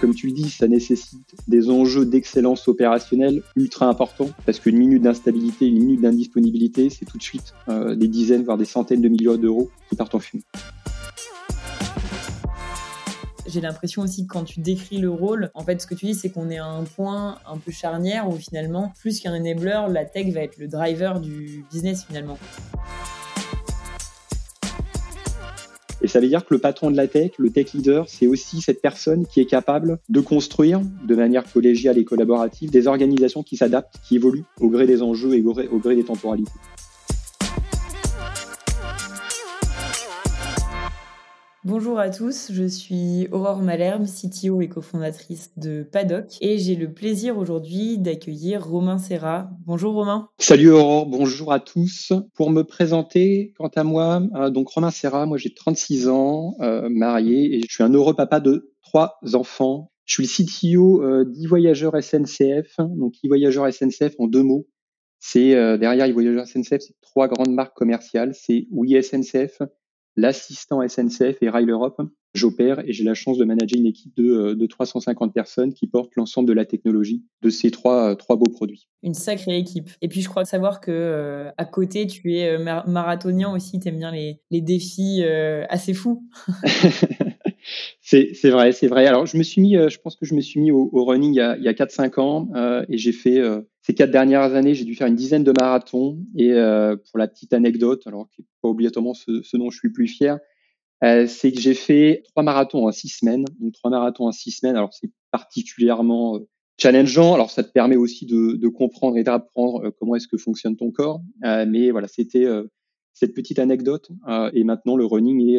Comme tu le dis, ça nécessite des enjeux d'excellence opérationnelle ultra importants parce qu'une minute d'instabilité, une minute d'indisponibilité, c'est tout de suite euh, des dizaines, voire des centaines de millions d'euros qui partent en fumée. J'ai l'impression aussi que quand tu décris le rôle, en fait, ce que tu dis, c'est qu'on est à un point un peu charnière où finalement, plus qu'un enabler, la tech va être le driver du business finalement. Ça veut dire que le patron de la tech, le tech leader, c'est aussi cette personne qui est capable de construire de manière collégiale et collaborative des organisations qui s'adaptent, qui évoluent au gré des enjeux et au gré, au gré des temporalités. Bonjour à tous, je suis Aurore Malherbe, CTO et cofondatrice de Paddock et j'ai le plaisir aujourd'hui d'accueillir Romain Serra. Bonjour Romain. Salut Aurore, bonjour à tous. Pour me présenter, quant à moi, euh, donc Romain Serra, moi j'ai 36 ans, euh, marié et je suis un heureux papa de trois enfants. Je suis le CTO euh, d'e-voyageur SNCF, donc e-voyageur SNCF en deux mots. C'est derrière e-voyageur SNCF, c'est trois grandes marques commerciales, c'est Oui SNCF, l'assistant SNCF et Rail Europe. J'opère et j'ai la chance de manager une équipe de, de 350 personnes qui portent l'ensemble de la technologie de ces trois, trois beaux produits. Une sacrée équipe. Et puis je crois savoir que euh, à côté, tu es euh, marathonien aussi, tu aimes bien les, les défis euh, assez fous. c'est vrai, c'est vrai. Alors je me suis mis, je pense que je me suis mis au, running il y a, il y a 4-5 ans et j'ai fait ces quatre dernières années, j'ai dû faire une dizaine de marathons. Et euh, pour la petite anecdote, alors qui n'est pas obligatoirement ce, ce, dont je suis le plus fier, euh, c'est que j'ai fait trois marathons en six semaines. Donc trois marathons en six semaines. Alors c'est particulièrement euh, challengeant. Alors ça te permet aussi de, de comprendre et d'apprendre euh, comment est-ce que fonctionne ton corps. Euh, mais voilà, c'était cette petite anecdote. et maintenant, le running est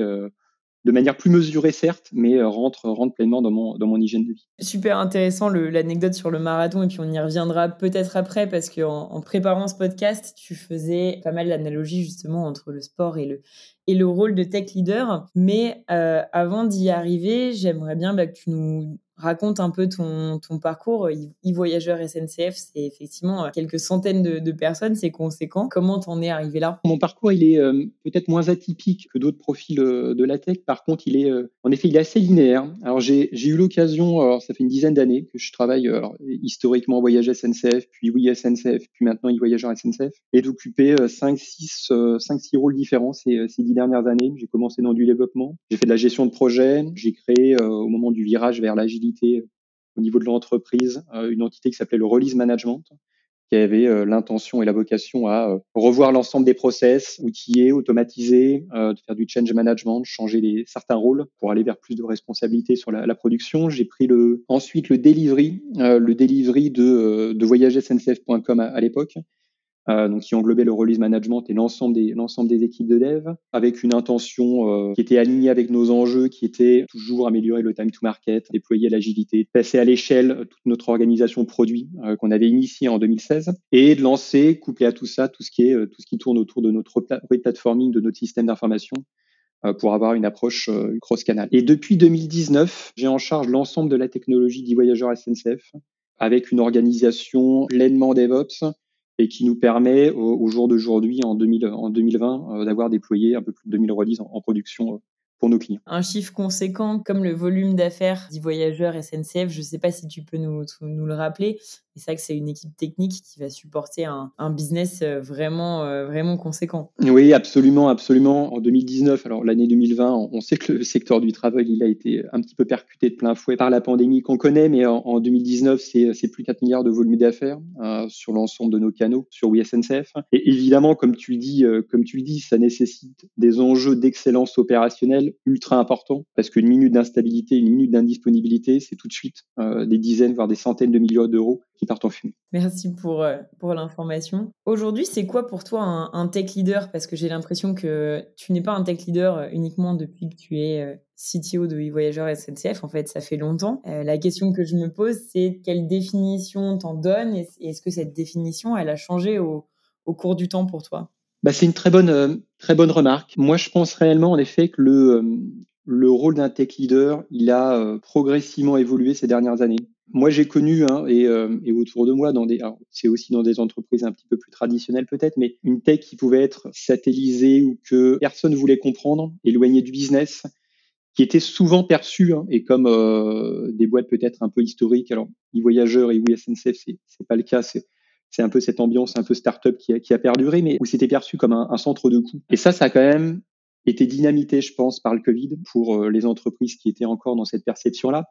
de manière plus mesurée certes, mais euh, rentre, rentre pleinement dans mon, dans mon hygiène de vie. Super intéressant l'anecdote sur le marathon et puis on y reviendra peut-être après parce qu'en en, préparant ce podcast, tu faisais pas mal d'analogies justement entre le sport et le, et le rôle de tech leader. Mais euh, avant d'y arriver, j'aimerais bien bah, que tu nous raconte un peu ton, parcours. E-voyageur SNCF, c'est effectivement euh, quelques centaines de, personnes, c'est conséquent. Comment t'en es arrivé là? Mon parcours, il est euh, peut-être moins atypique que d'autres profils euh, de la tech. Par contre, il est, en effet, il est assez linéaire. Alors, j'ai eu l'occasion, ça fait une dizaine d'années que je travaille alors, historiquement Voyage SNCF, puis oui SNCF, puis maintenant e-voyageur SNCF, et d'occuper 5, 6, 5, 6 rôles différents ces, ces dernières années. J'ai commencé dans du développement, j'ai fait de la gestion de projet, j'ai créé au moment du virage vers l'agilité au niveau de l'entreprise, euh, une entité qui s'appelait le Release Management, qui avait euh, l'intention et la vocation à euh, revoir l'ensemble des process, outiller, automatiser, de faire du change management, changer certains rôles pour aller vers plus de responsabilité sur la, production. J'ai pris ensuite le delivery, le delivery de, de voyagesncf.com à l'époque, euh, donc qui englobait le release management et l'ensemble des l'ensemble des équipes de dev, avec une intention euh, qui était alignée avec nos enjeux, qui était toujours améliorer le time to market, déployer l'agilité, passer à l'échelle toute notre organisation produit euh, qu'on avait initiée en 2016, et de lancer, couplé à tout ça, tout ce qui est tout ce qui tourne autour de notre platforming, de notre système d'information pour avoir une approche cross-canal. Et depuis 2019, j'ai en charge l'ensemble de la technologie d'e-voyageur SNCF avec une organisation pleinement DevOps et qui nous permet au, jour d'aujourd'hui, en, 2020, euh, d'avoir déployé un peu plus de 2000 releases en, production euh, pour nos clients. Un chiffre conséquent comme le volume d'affaires des voyageurs SNCF, je ne sais pas si tu peux nous, nous le rappeler, c'est vrai que c'est une équipe technique qui va supporter un, un business euh, vraiment, euh, vraiment conséquent. Oui, absolument, absolument. En 2019, alors l'année 2020, on sait que le secteur du travail, il a été un petit peu percuté de plein fouet par la pandémie qu'on connaît, mais en, 2019, c'est plus 4 milliards de volume d'affaires euh, sur l'ensemble de nos canaux, sur WeSNCF. Et évidemment, comme tu le dis, comme tu le dis, ça nécessite des enjeux d'excellence opérationnelle ultra importants, parce qu'une minute d'instabilité, une minute d'indisponibilité, c'est tout de suite des dizaines, voire des centaines de millions d'euros qui partent en fumée. Merci pour, euh, pour l'information. Aujourd'hui, c'est quoi pour toi un, tech leader? Parce que j'ai l'impression que tu n'es pas un tech leader euh, uniquement depuis que tu es euh, CTO de e-voyageur SNCF. En fait, ça fait longtemps. la question que je me pose, c'est quelle définition t'en donnes? Et est-ce que cette définition, elle a changé au cours du temps pour toi? Bah, C'est une très bonne, très bonne remarque. Moi, je pense réellement, en effet, que le, le rôle d'un tech leader, il a progressivement évolué ces dernières années moi, j'ai connu, hein, et, euh, et, autour de moi, c'est aussi dans des entreprises un petit peu plus traditionnelles peut-être, mais une tech qui pouvait être satellisée ou que personne voulait comprendre, éloignée du business, qui étaient souvent perçus hein, et comme euh, des boîtes peut-être un peu historiques. Alors, e-voyageurs et oui SNCF, c'est c'est pas le cas. C'est un peu cette ambiance un peu start-up qui a, qui a perduré, mais où c'était perçu comme un, un centre de coût. Et ça, ça a quand même été dynamité, je pense, par le Covid pour euh, les entreprises qui étaient encore dans cette perception-là.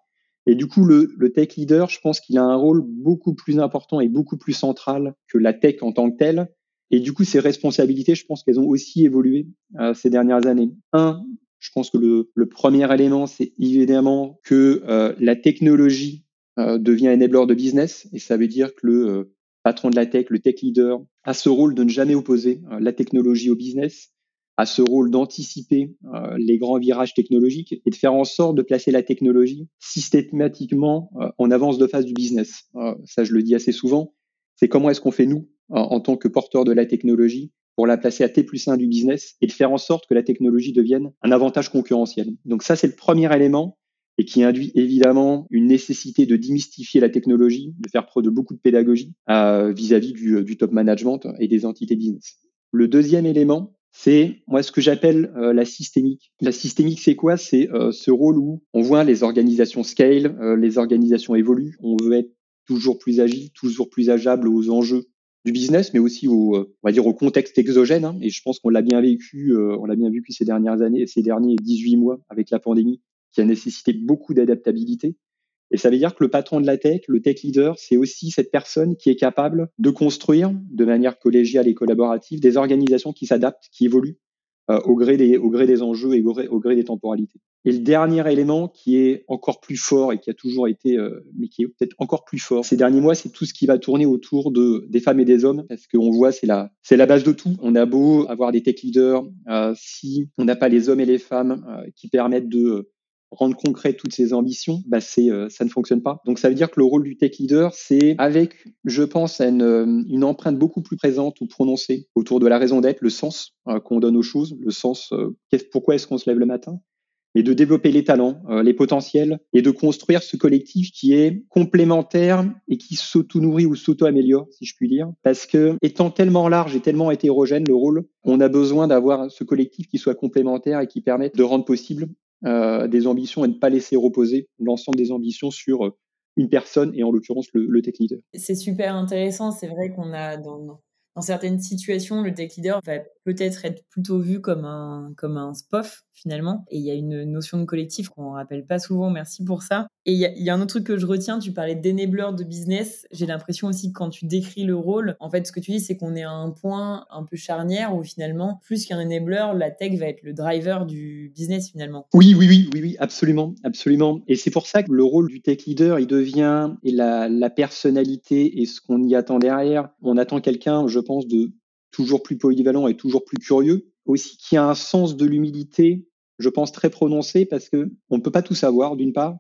Et du coup, le, le tech leader, je pense qu'il a un rôle beaucoup plus important et beaucoup plus central que la tech en tant que telle. Et du coup, ces responsabilités, je pense qu'elles ont aussi évolué euh, ces dernières années. Un, je pense que le, le premier élément, c'est évidemment que euh, la technologie euh, devient enabler de business. Et ça veut dire que le euh, patron de la tech, le tech leader, a ce rôle de ne jamais opposer euh, la technologie au business a ce rôle d'anticiper euh, les grands virages technologiques et de faire en sorte de placer la technologie systématiquement euh, en avance de phase du business. Ça, je le dis assez souvent. C'est comment est-ce qu'on fait nous, en tant que porteur de la technologie, pour la placer à T plus 1 du business et de faire en sorte que la technologie devienne un avantage concurrentiel. Donc ça, c'est le premier élément et qui induit évidemment une nécessité de démystifier la technologie, de faire preuve de beaucoup de pédagogie vis-à-vis -vis du, du top management et des entités business. Le deuxième élément, c'est moi ce que j'appelle euh, la systémique. La systémique, c'est quoi? C'est euh, ce rôle où on voit les organisations scale, euh, les organisations évoluent, on veut être toujours plus agile, toujours plus ageable aux enjeux du business, mais aussi au, on va dire au contexte exogène. Hein. et je pense qu'on l'a bien vécu, on l'a bien vécu ces dernières années, ces derniers 18 mois avec la pandémie, qui a nécessité beaucoup d'adaptabilité. Et ça veut dire que le patron de la tech, le tech leader, c'est aussi cette personne qui est capable de construire de manière collégiale et collaborative des organisations qui s'adaptent, qui évoluent euh, au, gré des, au gré des enjeux et au gré, des temporalités. Et le dernier élément qui est encore plus fort et qui a toujours été, euh, mais qui est peut-être encore plus fort ces derniers mois, c'est tout ce qui va tourner autour de des femmes et des hommes, parce qu'on voit c'est la c'est la base de tout. On a beau avoir des tech leaders, euh, si on n'a pas les hommes et les femmes qui permettent de rendre concret toutes ces ambitions, bah c'est euh, ça ne fonctionne pas. Donc ça veut dire que le rôle du tech leader, c'est avec, je pense, une, euh, une empreinte beaucoup plus présente ou prononcée autour de la raison d'être, le sens euh, qu'on donne aux choses, le sens, pourquoi est-ce qu'on se lève le matin, et de développer les talents, les potentiels, et de construire ce collectif qui est complémentaire et qui s'auto-nourrit ou s'auto-améliore, si je puis dire. Parce que, étant tellement large et tellement hétérogène le rôle, on a besoin d'avoir ce collectif qui soit complémentaire et qui permette de rendre possible euh, des ambitions et ne pas laisser reposer l'ensemble des ambitions sur euh, une personne et en l'occurrence le, tech leader. C'est super intéressant. C'est vrai qu'on a dans, dans certaines situations, le tech leader va peut-être être plutôt vu comme un, comme un SPOF finalement. Et il y a une notion de collectif qu'on rappelle pas souvent. Merci pour ça. Et il y, a, y a un autre truc que je retiens. Tu parlais d'énableur de business. J'ai l'impression aussi que quand tu décris le rôle, en fait, ce que tu dis, c'est qu'on est à un point un peu charnière où finalement, plus qu'un enabler, la tech va être le driver du business finalement. Oui, oui, oui, oui, oui, absolument, absolument. Et c'est pour ça que le rôle du tech leader, il devient et la, la personnalité et ce qu'on y attend derrière. On attend quelqu'un, je pense, de toujours plus polyvalent et toujours plus curieux, aussi qui a un sens de l'humilité, je pense, très prononcé parce que on ne peut pas tout savoir, d'une part.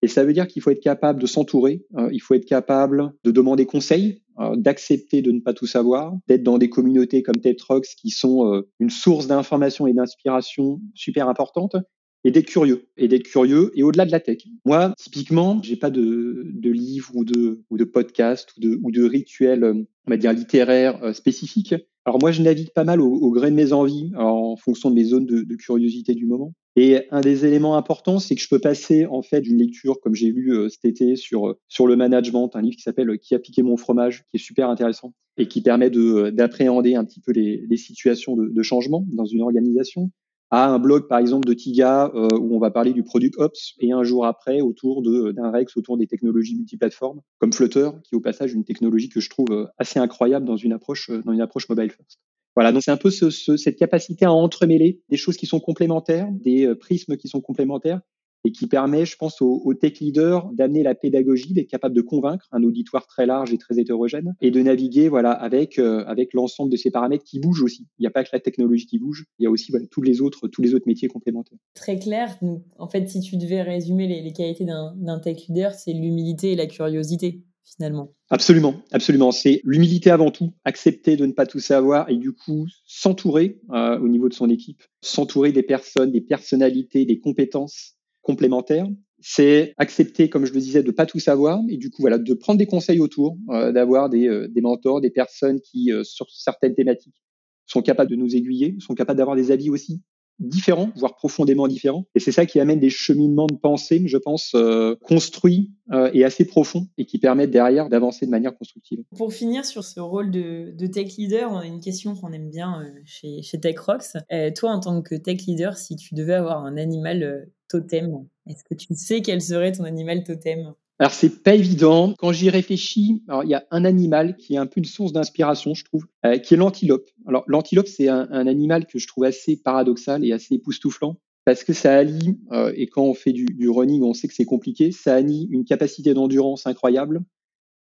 Et ça veut dire qu'il faut être capable de s'entourer, euh, il faut être capable de demander conseil, euh, d'accepter de ne pas tout savoir, d'être dans des communautés comme TEDx qui sont euh, une source d'information et d'inspiration super importante, et d'être curieux, et d'être curieux, et au-delà de la tech. Moi, typiquement, j'ai pas de, de livre ou de, ou de podcast ou de, ou de rituel, on va dire, littéraire spécifique. Alors moi, je navigue pas mal au, gré de mes envies, en fonction de mes zones de, curiosité du moment. Et un des éléments importants, c'est que je peux passer en fait d'une lecture, comme j'ai lu euh, cet été sur sur le management, un livre qui s'appelle Qui a piqué mon fromage, qui est super intéressant et qui permet de d'appréhender un petit peu les, situations de changement dans une organisation à un blog par exemple de Tiga euh, où on va parler du product ops et un jour après autour d'un Rex autour des technologies multiplateformes comme Flutter qui au passage une technologie que je trouve euh, assez incroyable dans une approche euh, dans une approche mobile first. Voilà, donc c'est un peu ce, ce, cette capacité à entremêler des choses qui sont complémentaires, des prismes qui sont complémentaires et qui permet, je pense, aux, aux tech leaders d'amener la pédagogie, d'être capable de convaincre un auditoire très large et très hétérogène, et de naviguer, voilà, avec euh, avec l'ensemble de ces paramètres qui bougent aussi. Il n'y a pas que la technologie qui bouge, il y a aussi voilà, tous les autres tous les autres métiers complémentaires. Très clair. Donc, en fait, si tu devais résumer les, les qualités d'un tech leader, c'est l'humilité et la curiosité finalement. Absolument, absolument. C'est l'humilité avant tout, accepter de ne pas tout savoir et du coup s'entourer euh, au niveau de son équipe, s'entourer des personnes, des personnalités, des compétences complémentaire, c'est accepter, comme je le disais, de pas tout savoir et du coup voilà de prendre des conseils autour, euh, d'avoir des, euh, des mentors, des personnes qui euh, sur certaines thématiques sont capables de nous aiguiller, sont capables d'avoir des avis aussi différents, voire profondément différents. Et c'est ça qui amène des cheminements de pensée, je pense, construits et assez profonds et qui permettent derrière d'avancer de manière constructive. Pour finir sur ce rôle de, tech leader, on a une question qu'on aime bien chez, chez TechRox. toi, en tant que tech leader, si tu devais avoir un animal totem, est-ce que tu sais quel serait ton animal totem? Alors c'est pas évident. Quand j'y réfléchis, alors il y a un animal qui est un peu une source d'inspiration, je trouve, euh, qui est l'antilope. Alors l'antilope, c'est un, animal que je trouve assez paradoxal et assez époustouflant parce que ça allie, euh, et quand on fait du, du, running, on sait que c'est compliqué, ça allie une capacité d'endurance incroyable,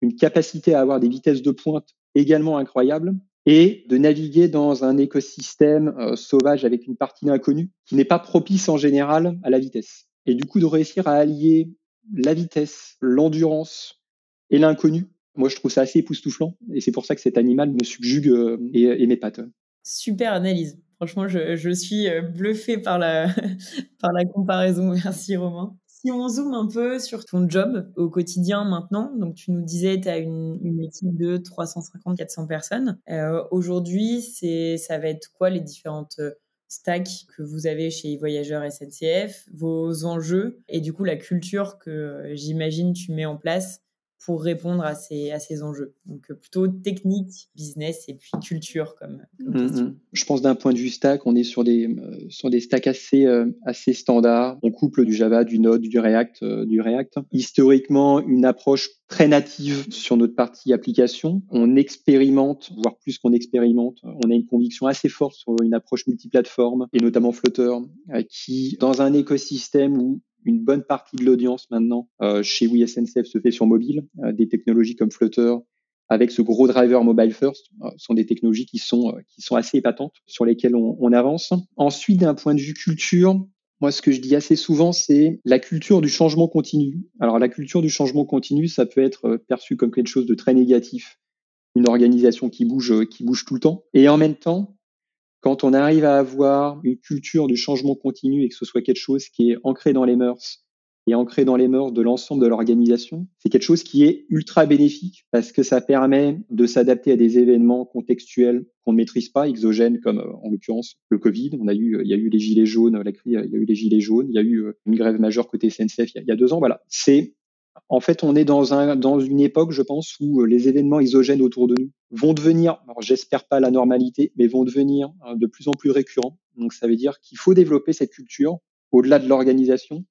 une capacité à avoir des vitesses de pointe également incroyables, et de naviguer dans un écosystème euh, sauvage avec une partie d'inconnu qui n'est pas propice en général à la vitesse. Et du coup, de réussir à allier la vitesse, l'endurance et l'inconnu. Moi, je trouve ça assez époustouflant et c'est pour ça que cet animal me subjugue euh, et, et m'épate. Super analyse. Franchement, je, je suis euh, bluffé par la, par la comparaison. Merci Romain. Si on zoome un peu sur ton job au quotidien maintenant, donc tu nous disais tu as une, équipe de 350-400 personnes. Euh, Aujourd'hui, ça va être quoi les différentes stack que vous avez chez Voyageurs SNCF, vos enjeux et du coup la culture que euh, j'imagine tu mets en place pour répondre à ces, à ces enjeux. Donc euh, plutôt technique, business et puis culture comme, mm, mm. Je pense d'un point de vue stack, on est sur des, euh, sur des stacks assez, euh, assez standards. On couple du Java, du Node, du React, du React. Historiquement, une approche très native sur notre partie application. On expérimente, voire plus qu'on expérimente. On a une conviction assez forte sur une approche multiplateforme et notamment Flutter, qui dans un écosystème où une bonne partie de l'audience maintenant euh, chez WeSNCF se fait sur mobile. Euh, des technologies comme Flutter, avec ce gros driver mobile first, euh, sont des technologies qui sont qui sont assez épatantes, sur lesquelles on, on avance. Ensuite, d'un point de vue culture, moi, ce que je dis assez souvent, c'est la culture du changement continu. Alors, la culture du changement continu, ça peut être perçu comme quelque chose de très négatif, une organisation qui bouge, qui bouge tout le temps. Et en même temps, quand on arrive à avoir une culture du changement continu et que ce soit quelque chose qui est ancré dans les mœurs et ancré dans les mœurs de l'ensemble de l'organisation, c'est quelque chose qui est ultra bénéfique parce que ça permet de s'adapter à des événements contextuels qu'on ne maîtrise pas, exogènes comme euh, en l'occurrence le Covid. On a eu, il y a eu les gilets jaunes, la crise, il y a eu les gilets jaunes, il y a eu euh, une grève majeure côté SNCF il y a, il y a deux ans. Voilà, c'est en fait, on est dans, un, dans une époque, je pense, où euh, les événements isogènes autour de nous vont devenir, alors j'espère pas la normalité, mais vont devenir euh, de plus en plus récurrents. Donc ça veut dire qu'il faut développer cette culture au-delà de l'organisation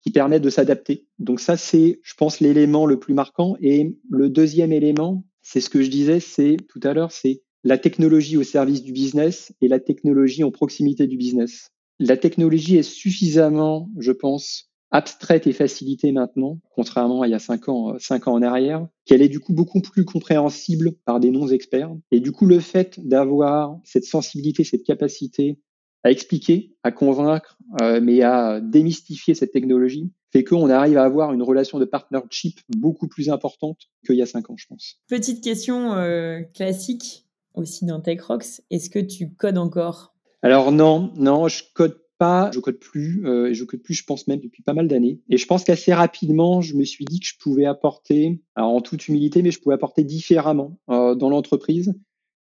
qui permet de s'adapter. Donc ça, c'est, je pense, l'élément le plus marquant. Et le deuxième élément, c'est ce que je disais, c'est tout à l'heure, c'est la technologie au service du business et la technologie en proximité du business. La technologie est suffisamment, je pense, abstraite et facilitée maintenant, contrairement à il y a cinq ans, euh, cinq ans en arrière, qu'elle est du coup beaucoup plus compréhensible par des non-experts. Et du coup, le fait d'avoir cette sensibilité, cette capacité à expliquer, à convaincre, euh, mais à démystifier cette technologie, fait qu'on arrive à avoir une relation de partnership beaucoup plus importante qu'il y a cinq ans, je pense. Petite question euh, classique aussi dans TechRox, est-ce que tu codes encore? Alors non, non, je code pas, je code plus, euh, je code plus, je pense même depuis pas mal d'années. Et je pense qu'assez rapidement, je me suis dit que je pouvais apporter, alors en toute humilité, mais je pouvais apporter différemment euh, dans l'entreprise.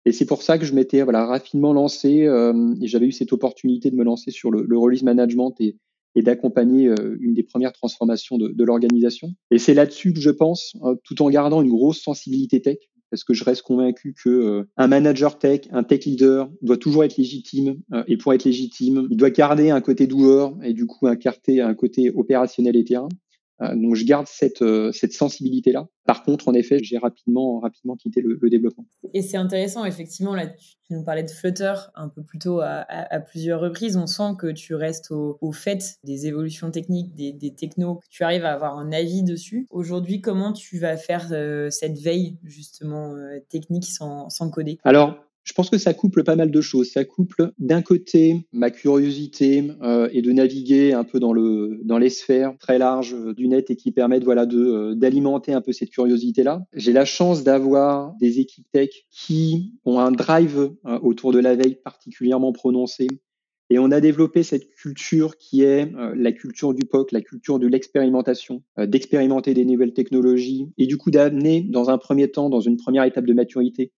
Et c'est pour ça que je m'étais voilà rapidement lancé euh, et j'avais eu cette opportunité de me lancer sur le, le release management et, et d'accompagner euh, une des premières transformations de, de l'organisation. Et c'est là-dessus que je pense, euh, tout en gardant une grosse sensibilité tech, parce que je reste convaincu que euh, un manager tech, un tech leader doit toujours être légitime euh, et pour être légitime, il doit garder un côté doueur et du coup un, un côté opérationnel et terrain. Euh, donc je garde cette, euh, cette sensibilité-là. Par contre, en effet, j'ai rapidement, rapidement quitté le, le développement. Et c'est intéressant, effectivement, là, tu, nous parlais de Flutter un peu plus tôt à, à, à plusieurs reprises. On sent que tu restes au, au fait des évolutions techniques, des, des, technos, que tu arrives à avoir un avis dessus. Aujourd'hui, comment tu vas faire euh, cette veille, justement, euh, technique sans, sans coder? Alors, je pense que ça couple pas mal de choses. Ça couple d'un côté ma curiosité euh, et de naviguer un peu dans le dans les sphères très larges euh, du net et qui permettent voilà de euh, d'alimenter un peu cette curiosité là. J'ai la chance d'avoir des équipes tech qui ont un drive euh, autour de la veille particulièrement prononcé. Et on a développé cette culture qui est la culture du POC, la culture de l'expérimentation, d'expérimenter des nouvelles technologies et du coup d'amener dans un premier temps, dans une première étape de maturité,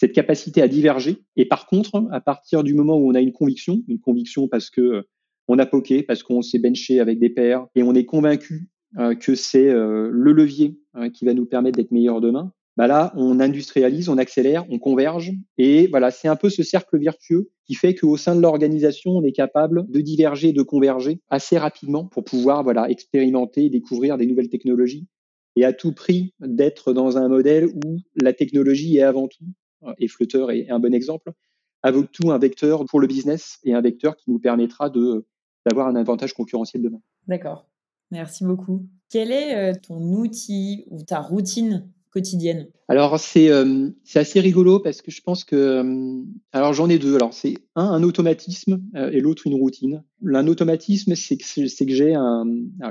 cette capacité à diverger. Et par contre, à partir du moment où on a une conviction, une conviction parce que on a poké, parce qu'on s'est benché avec des pairs et on est convaincu euh, que c'est euh, le levier hein, qui va nous permettre d'être meilleurs demain, bah là, on industrialise, on accélère, on converge. Et voilà, c'est un peu ce cercle vertueux qui fait qu'au sein de l'organisation, on est capable de diverger, de converger assez rapidement pour pouvoir voilà, expérimenter, découvrir des nouvelles technologies et à tout prix d'être dans un modèle où la technologie est avant tout, et Flutter est un bon exemple, avant tout un vecteur pour le business et un vecteur qui nous permettra d'avoir un avantage concurrentiel demain. D'accord. Merci beaucoup. Quel est euh, ton outil ou ta routine Alors c'est euh, assez rigolo parce que je pense que euh, alors j'en ai deux. Alors c'est un un automatisme euh, et l'autre une routine. L'un automatisme c'est que que j'ai un,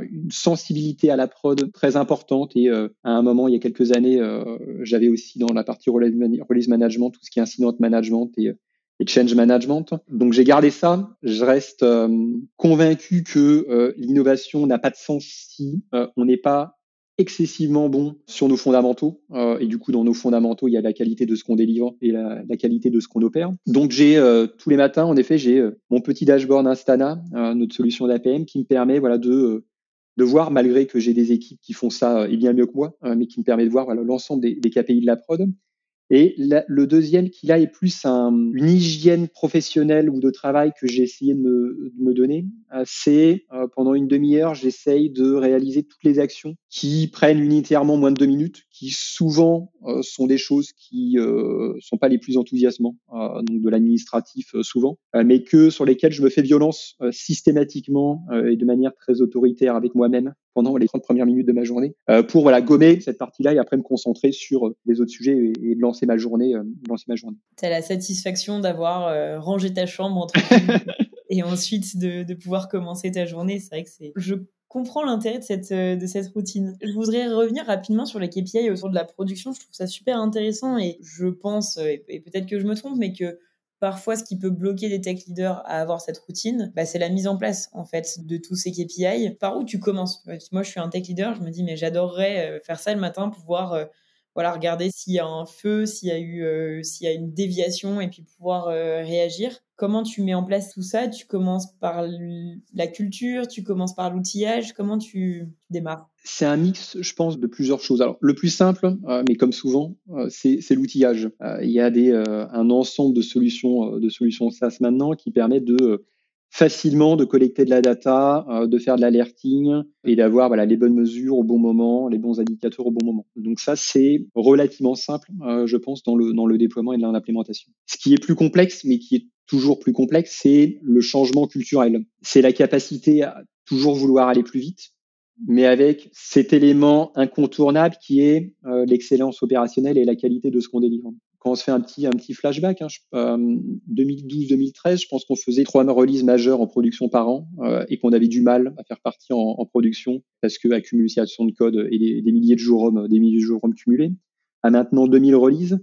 une sensibilité à la prod très importante et à un moment il y a quelques années j'avais aussi dans la partie release management tout ce qui est incident management et et change management. Donc j'ai gardé ça. Je reste convaincu que l'innovation n'a pas de sens si on n'est pas excessivement bon sur nos fondamentaux. Euh, et du coup, dans nos fondamentaux, il y a la qualité de ce qu'on délivre et la, qualité de ce qu'on opère. Donc, j'ai euh, tous les matins, en effet, j'ai euh, mon petit dashboard Instana, notre solution d'APM, qui me permet voilà de de voir, malgré que j'ai des équipes qui font ça et bien mieux que moi, mais qui me permet de voir l'ensemble des KPI de la prod. Et le deuxième qui là est plus un, une hygiène professionnelle ou de travail que j'ai essayé de me, de me donner, euh, c'est euh, pendant une demi-heure, j'essaye de réaliser toutes les actions qui prennent unitairement moins de deux minutes, qui souvent euh, sont des choses qui euh, sont pas les plus enthousiasmants, donc de l'administratif souvent, mais que sur lesquelles je me fais violence systématiquement et de manière très autoritaire avec moi-même pendant les 30 premières minutes de ma journée pour voilà gommer cette partie-là et après me concentrer sur les autres sujets et, lancer ma journée. lancer ma journée. Tu as la satisfaction d'avoir rangé ta chambre entre et ensuite de, de, pouvoir commencer ta journée. C'est vrai que c'est. Je comprends l'intérêt de cette, euh, de cette routine. Je voudrais revenir rapidement sur les KPI autour de la production. Je trouve ça super intéressant et je pense, euh, et peut-être que je me trompe, mais que parfois ce qui peut bloquer des tech leaders à avoir cette routine, bah, c'est la mise en place en fait de tous ces KPI. Par où tu commences? Moi, je suis un tech leader, je me dis mais j'adorerais euh, faire ça le matin, pouvoir voilà, regarder s'il y a un feu, s'il y a eu, euh, s'il y a une déviation et puis pouvoir euh, réagir. Comment tu mets en place tout ça? Tu commences par la culture, tu commences par l'outillage. Comment tu, démarres? C'est un mix, je pense, de plusieurs choses. Alors, le plus simple, euh, mais comme souvent, c'est, l'outillage. Il y a des, un ensemble de solutions, de solutions SaaS maintenant qui permettent de facilement de collecter de la data, euh, de faire de l'alerting et d'avoir voilà, les bonnes mesures au bon moment, les bons indicateurs au bon moment. Donc ça, c'est relativement simple, euh, je pense, dans le, dans le déploiement et dans l'implémentation. Ce qui est plus complexe, mais qui est toujours plus complexe, c'est le changement culturel. C'est la capacité à toujours vouloir aller plus vite, mais avec cet élément incontournable qui est euh, l'excellence opérationnelle et la qualité de ce qu'on délivre quand on se fait un petit, un petit flashback, hein, 2012-2013, euh, je pense qu'on faisait trois releases majeures en production par an euh, et qu'on avait du mal à faire partie en, production parce que accumulation de code et des, milliers de jours des milliers de jours cumulés. À maintenant 2000 releases,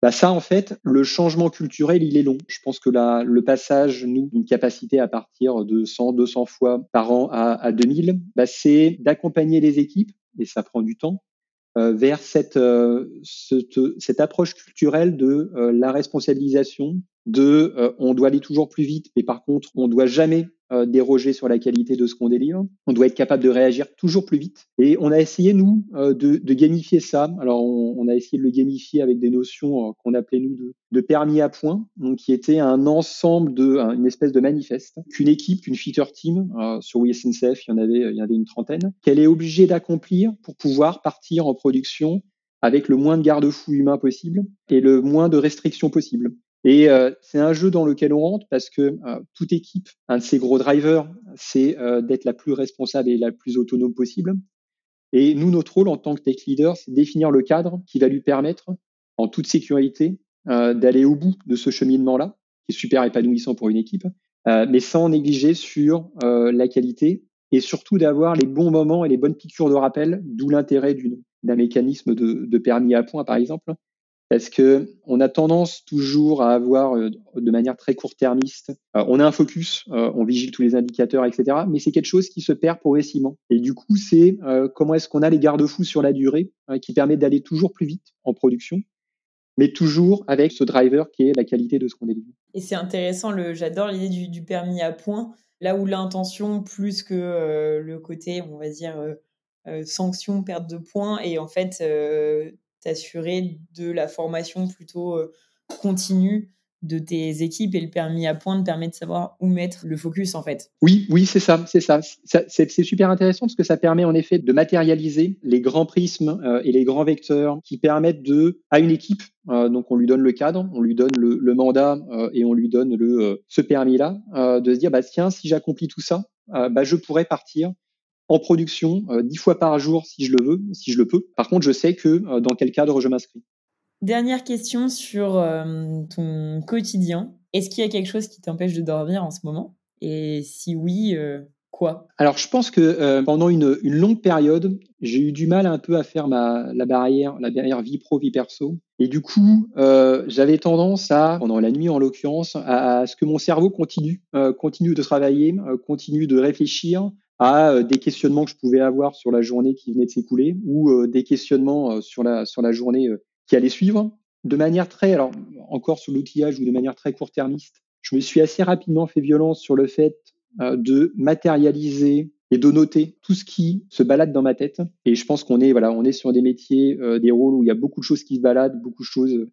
bah ça en fait, le changement culturel il est long. Je pense que la, le passage nous d'une capacité à partir de 100, 200 fois par an à, à 2000, bah, c'est d'accompagner les équipes et ça prend du temps vers cette, euh, cette, cette, approche culturelle de euh, la responsabilisation, de on doit aller toujours plus vite, mais par contre on doit jamais euh, déroger sur la qualité de ce qu'on délivre. On doit être capable de réagir toujours plus vite. Et on a essayé, nous, euh, de, de, gamifier ça. Alors, on, on, a essayé de le gamifier avec des notions euh, qu'on appelait, nous, de, de, permis à points, donc qui était un ensemble de, une espèce de manifeste qu'une équipe, qu'une feature team, sur WSNCF, il y en avait, il y en avait une trentaine, qu'elle est obligée d'accomplir pour pouvoir partir en production avec le moins de garde-fous humains possible et le moins de restrictions possible. Et euh, c'est un jeu dans lequel on rentre parce que euh, toute équipe, un de ses gros drivers, c'est euh, d'être la plus responsable et la plus autonome possible. Et nous, notre rôle en tant que tech leader, c'est définir le cadre qui va lui permettre, en toute sécurité, d'aller au bout de ce cheminement-là, qui est super épanouissant pour une équipe, mais sans négliger sur la qualité et surtout d'avoir les bons moments et les bonnes piqûres de rappel, d'où l'intérêt d'un mécanisme de, de permis à points, par exemple, parce que on a tendance toujours à avoir euh, de manière très court-termiste. Euh, on a un focus, euh, on vigile tous les indicateurs, etc. Mais c'est quelque chose qui se perd progressivement. Et du coup, c'est comment est-ce qu'on a les garde-fous sur la durée qui permettent d'aller toujours plus vite en production mais toujours avec ce driver qui est la qualité de ce qu'on délivre. Et c'est intéressant, j'adore l'idée du, permis à points, là où l'intention, plus que le côté, on va dire, sanction, perte de points, et en fait, t'assurer de la formation plutôt continue de tes équipes et le permis à point te permet de savoir où mettre le focus en fait. Oui, oui, c'est ça, c'est ça. C'est super intéressant parce que ça permet en effet de matérialiser les grands prismes euh, et les grands vecteurs qui permettent de, à une équipe, euh, donc on lui donne le cadre, on lui donne le, mandat euh, et on lui donne le ce permis-là, de se dire bah tiens, si j'accomplis tout ça, bah je pourrais partir en production dix fois par jour si je le veux, si je le peux. Par contre, je sais que dans quel cadre je m'inscris. Dernière question sur euh, ton quotidien. Est-ce qu'il y a quelque chose qui t'empêche de dormir en ce moment? Et si oui, euh, quoi? Alors, je pense que euh, pendant une, longue période, j'ai eu du mal un peu à faire ma, la barrière, la barrière vie pro, vie perso. Et du coup, j'avais tendance à, pendant la nuit en l'occurrence, à, à, ce que mon cerveau continue, continue de travailler, continue de réfléchir à des questionnements que je pouvais avoir sur la journée qui venait de s'écouler ou des questionnements sur la sur la journée qui allait suivre de manière très, alors encore sur l'outillage ou de manière très court-termiste. Je me suis assez rapidement fait violence sur le fait euh, de matérialiser et de noter tout ce qui se balade dans ma tête. Et je pense qu'on est, voilà, on est sur des métiers, euh, des rôles où il y a beaucoup de choses qui se baladent, beaucoup de choses,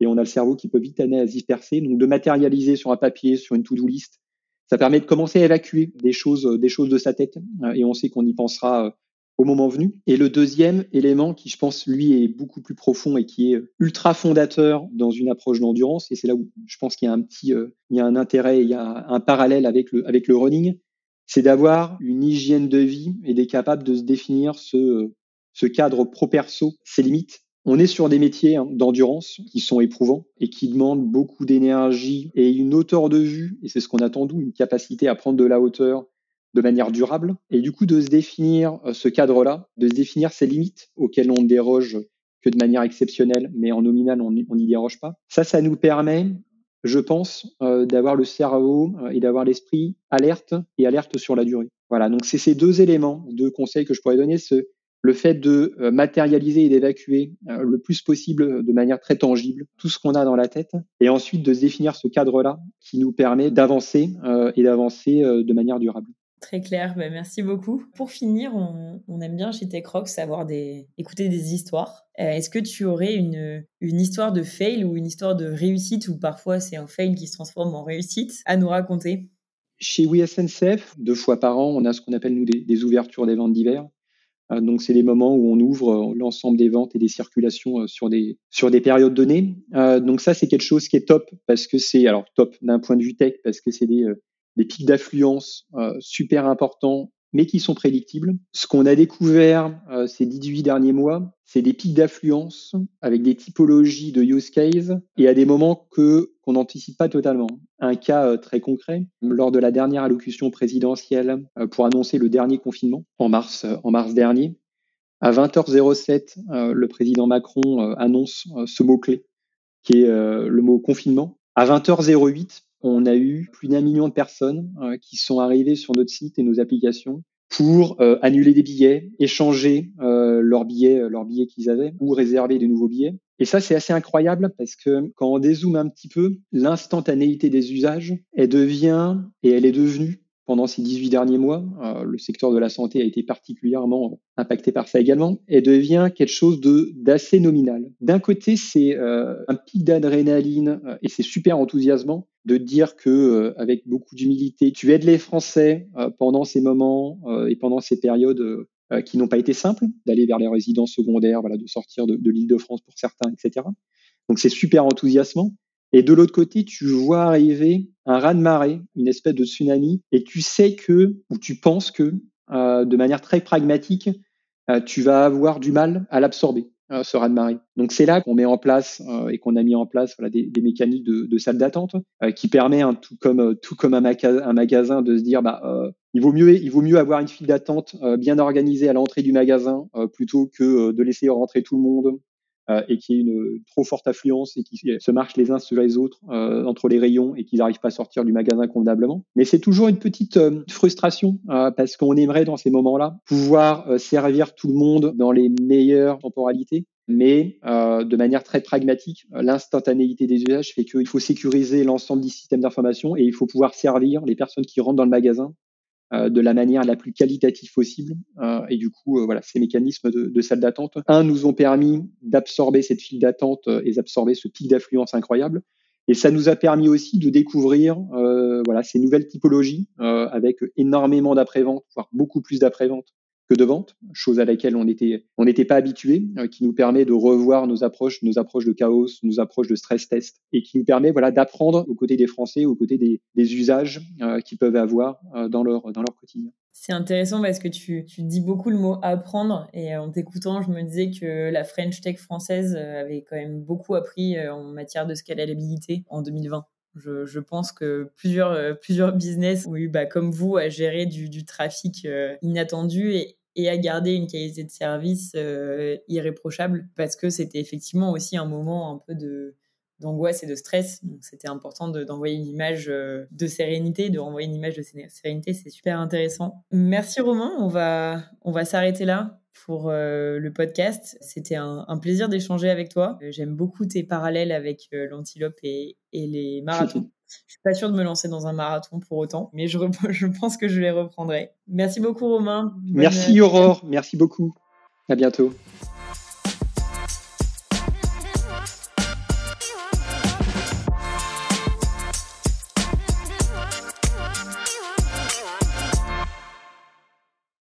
et on a le cerveau qui peut vite aller à se disperser. Donc de matérialiser sur un papier, sur une to-do list, ça permet de commencer à évacuer des choses, des choses de sa tête. Euh, et on sait qu'on y pensera au moment venu. Et le deuxième élément qui, je pense, lui, est beaucoup plus profond et qui est ultra fondateur dans une approche d'endurance, et c'est là où je pense qu'il y a un petit, euh, il y a un intérêt, il y a un parallèle avec le, avec le running, c'est d'avoir une hygiène de vie et d'être capable de se définir ce, ce cadre pro-perso, ses limites. On est sur des métiers hein, d'endurance qui sont éprouvants et qui demandent beaucoup d'énergie et une hauteur de vue, et c'est ce qu'on attend d'où, une capacité à prendre de la hauteur de manière durable et du coup de se définir euh, ce cadre-là, de se définir ces limites auxquelles on ne déroge que de manière exceptionnelle, mais en nominal, on n'y déroge pas. Ça, ça nous permet, je pense, euh, d'avoir le cerveau euh, et d'avoir l'esprit alerte et alerte sur la durée. Voilà, donc c'est ces deux éléments, deux conseils que je pourrais donner, le fait de matérialiser et d'évacuer le plus possible de manière très tangible tout ce qu'on a dans la tête, et ensuite de se définir ce cadre-là qui nous permet d'avancer et d'avancer de manière durable. Très clair, bah, merci beaucoup. Pour finir, on, aime bien chez TechRox savoir des, écouter des histoires. Euh, est-ce que tu aurais une, une histoire de fail ou une histoire de réussite, ou parfois c'est un fail qui se transforme en réussite, à nous raconter? Chez WeSNCF, deux fois par an, on a ce qu'on appelle nous des, ouvertures des ventes d'hiver. Euh, donc, c'est les moments où on ouvre euh, l'ensemble des ventes et des circulations sur des, sur des périodes données. donc, ça, c'est quelque chose qui est top parce que c'est, alors, top d'un point de vue tech parce que c'est des, des pics d'affluence euh, super importants, mais qui sont prédictibles. Ce qu'on a découvert euh, ces 18 derniers mois, c'est des pics d'affluence avec des typologies de use case et à des moments que qu'on n'anticipe pas totalement. Un cas euh, très concret, lors de la dernière allocution présidentielle pour annoncer le dernier confinement en mars, en mars dernier, à 20h07, le président Macron annonce ce mot-clé, qui est le mot confinement. À 20h08, on a eu plus d'un million de personnes euh, qui sont arrivées sur notre site et nos applications pour euh, annuler des billets, échanger euh, leurs billets, leurs billets qu'ils avaient, ou réserver de nouveaux billets. Et ça, c'est assez incroyable parce que quand on dézoome un petit peu, l'instantanéité des usages, elle devient et elle est devenue pendant ces 18 derniers mois, euh, le secteur de la santé a été particulièrement impacté par ça également, et devient quelque chose d'assez nominal. D'un côté, c'est euh, un pic d'adrénaline euh, et c'est super enthousiasmant de dire que avec beaucoup d'humilité, tu aides les Français pendant ces moments et pendant ces périodes qui n'ont pas été simples, d'aller vers les résidences secondaires, voilà, de sortir de, de l'Île-de-France pour certains, etc. Donc c'est super enthousiasmant. Et de l'autre côté, tu vois arriver un raz-de-marée, une espèce de tsunami, et tu sais que, ou tu penses que, euh, de manière très pragmatique, euh, tu vas avoir du mal à l'absorber, euh, ce raz-de-marée. Donc c'est là qu'on met en place et qu'on a mis en place voilà, des, des mécaniques de, de salle d'attente qui permet, hein, tout comme tout comme un, un, magasin, de se dire bah il vaut mieux il vaut mieux avoir une file d'attente bien organisée à l'entrée du magasin plutôt que de laisser rentrer tout le monde euh, et qui est une trop forte affluence et qui se marchent les uns sur les autres euh, entre les rayons et qu'ils n'arrivent pas à sortir du magasin convenablement. Mais c'est toujours une petite euh, frustration parce qu'on aimerait dans ces moments-là pouvoir servir tout le monde dans les meilleures temporalités. mais euh, de manière très pragmatique. L'instantanéité des usages fait qu'il faut sécuriser l'ensemble des systèmes d'information et il faut pouvoir servir les personnes qui rentrent dans le magasin euh, de la manière la plus qualitative possible. Euh, et du coup, voilà, ces mécanismes de, de salle d'attente, un, nous ont permis d'absorber cette file d'attente et d'absorber ce pic d'affluence incroyable. Et ça nous a permis aussi de découvrir voilà ces nouvelles typologies avec énormément d'après-vente, voire beaucoup plus d'après-vente que de vente, chose à laquelle on n'était pas habitué, euh, qui nous permet de revoir nos approches, nos approches de chaos, nos approches de stress test, et qui nous permet voilà d'apprendre aux côtés des Français, aux côtés des, usages euh, qu'ils peuvent avoir euh, dans leur quotidien. C'est intéressant parce que tu, dis beaucoup le mot apprendre et en t'écoutant, je me disais que la French Tech française avait quand même beaucoup appris en matière de scalabilité en 2020. Je, pense que plusieurs, business ont eu, bah, comme vous, à gérer du, du trafic inattendu et, et à garder une qualité de service euh, irréprochable parce que c'était effectivement aussi un moment un peu de d'angoisse et de stress. Donc c'était important d'envoyer une image euh, de sérénité, de renvoyer une image de sérénité. C'est super intéressant. Merci Romain. On va on va s'arrêter là pour euh, le podcast. C'était un, plaisir d'échanger avec toi. J'aime beaucoup tes parallèles avec l'antilope et, et les marathons. Je suis pas sûre de me lancer dans un marathon pour autant, mais je, je pense que je les reprendrai. Merci beaucoup Romain. Merci Aurore, merci beaucoup. À bientôt.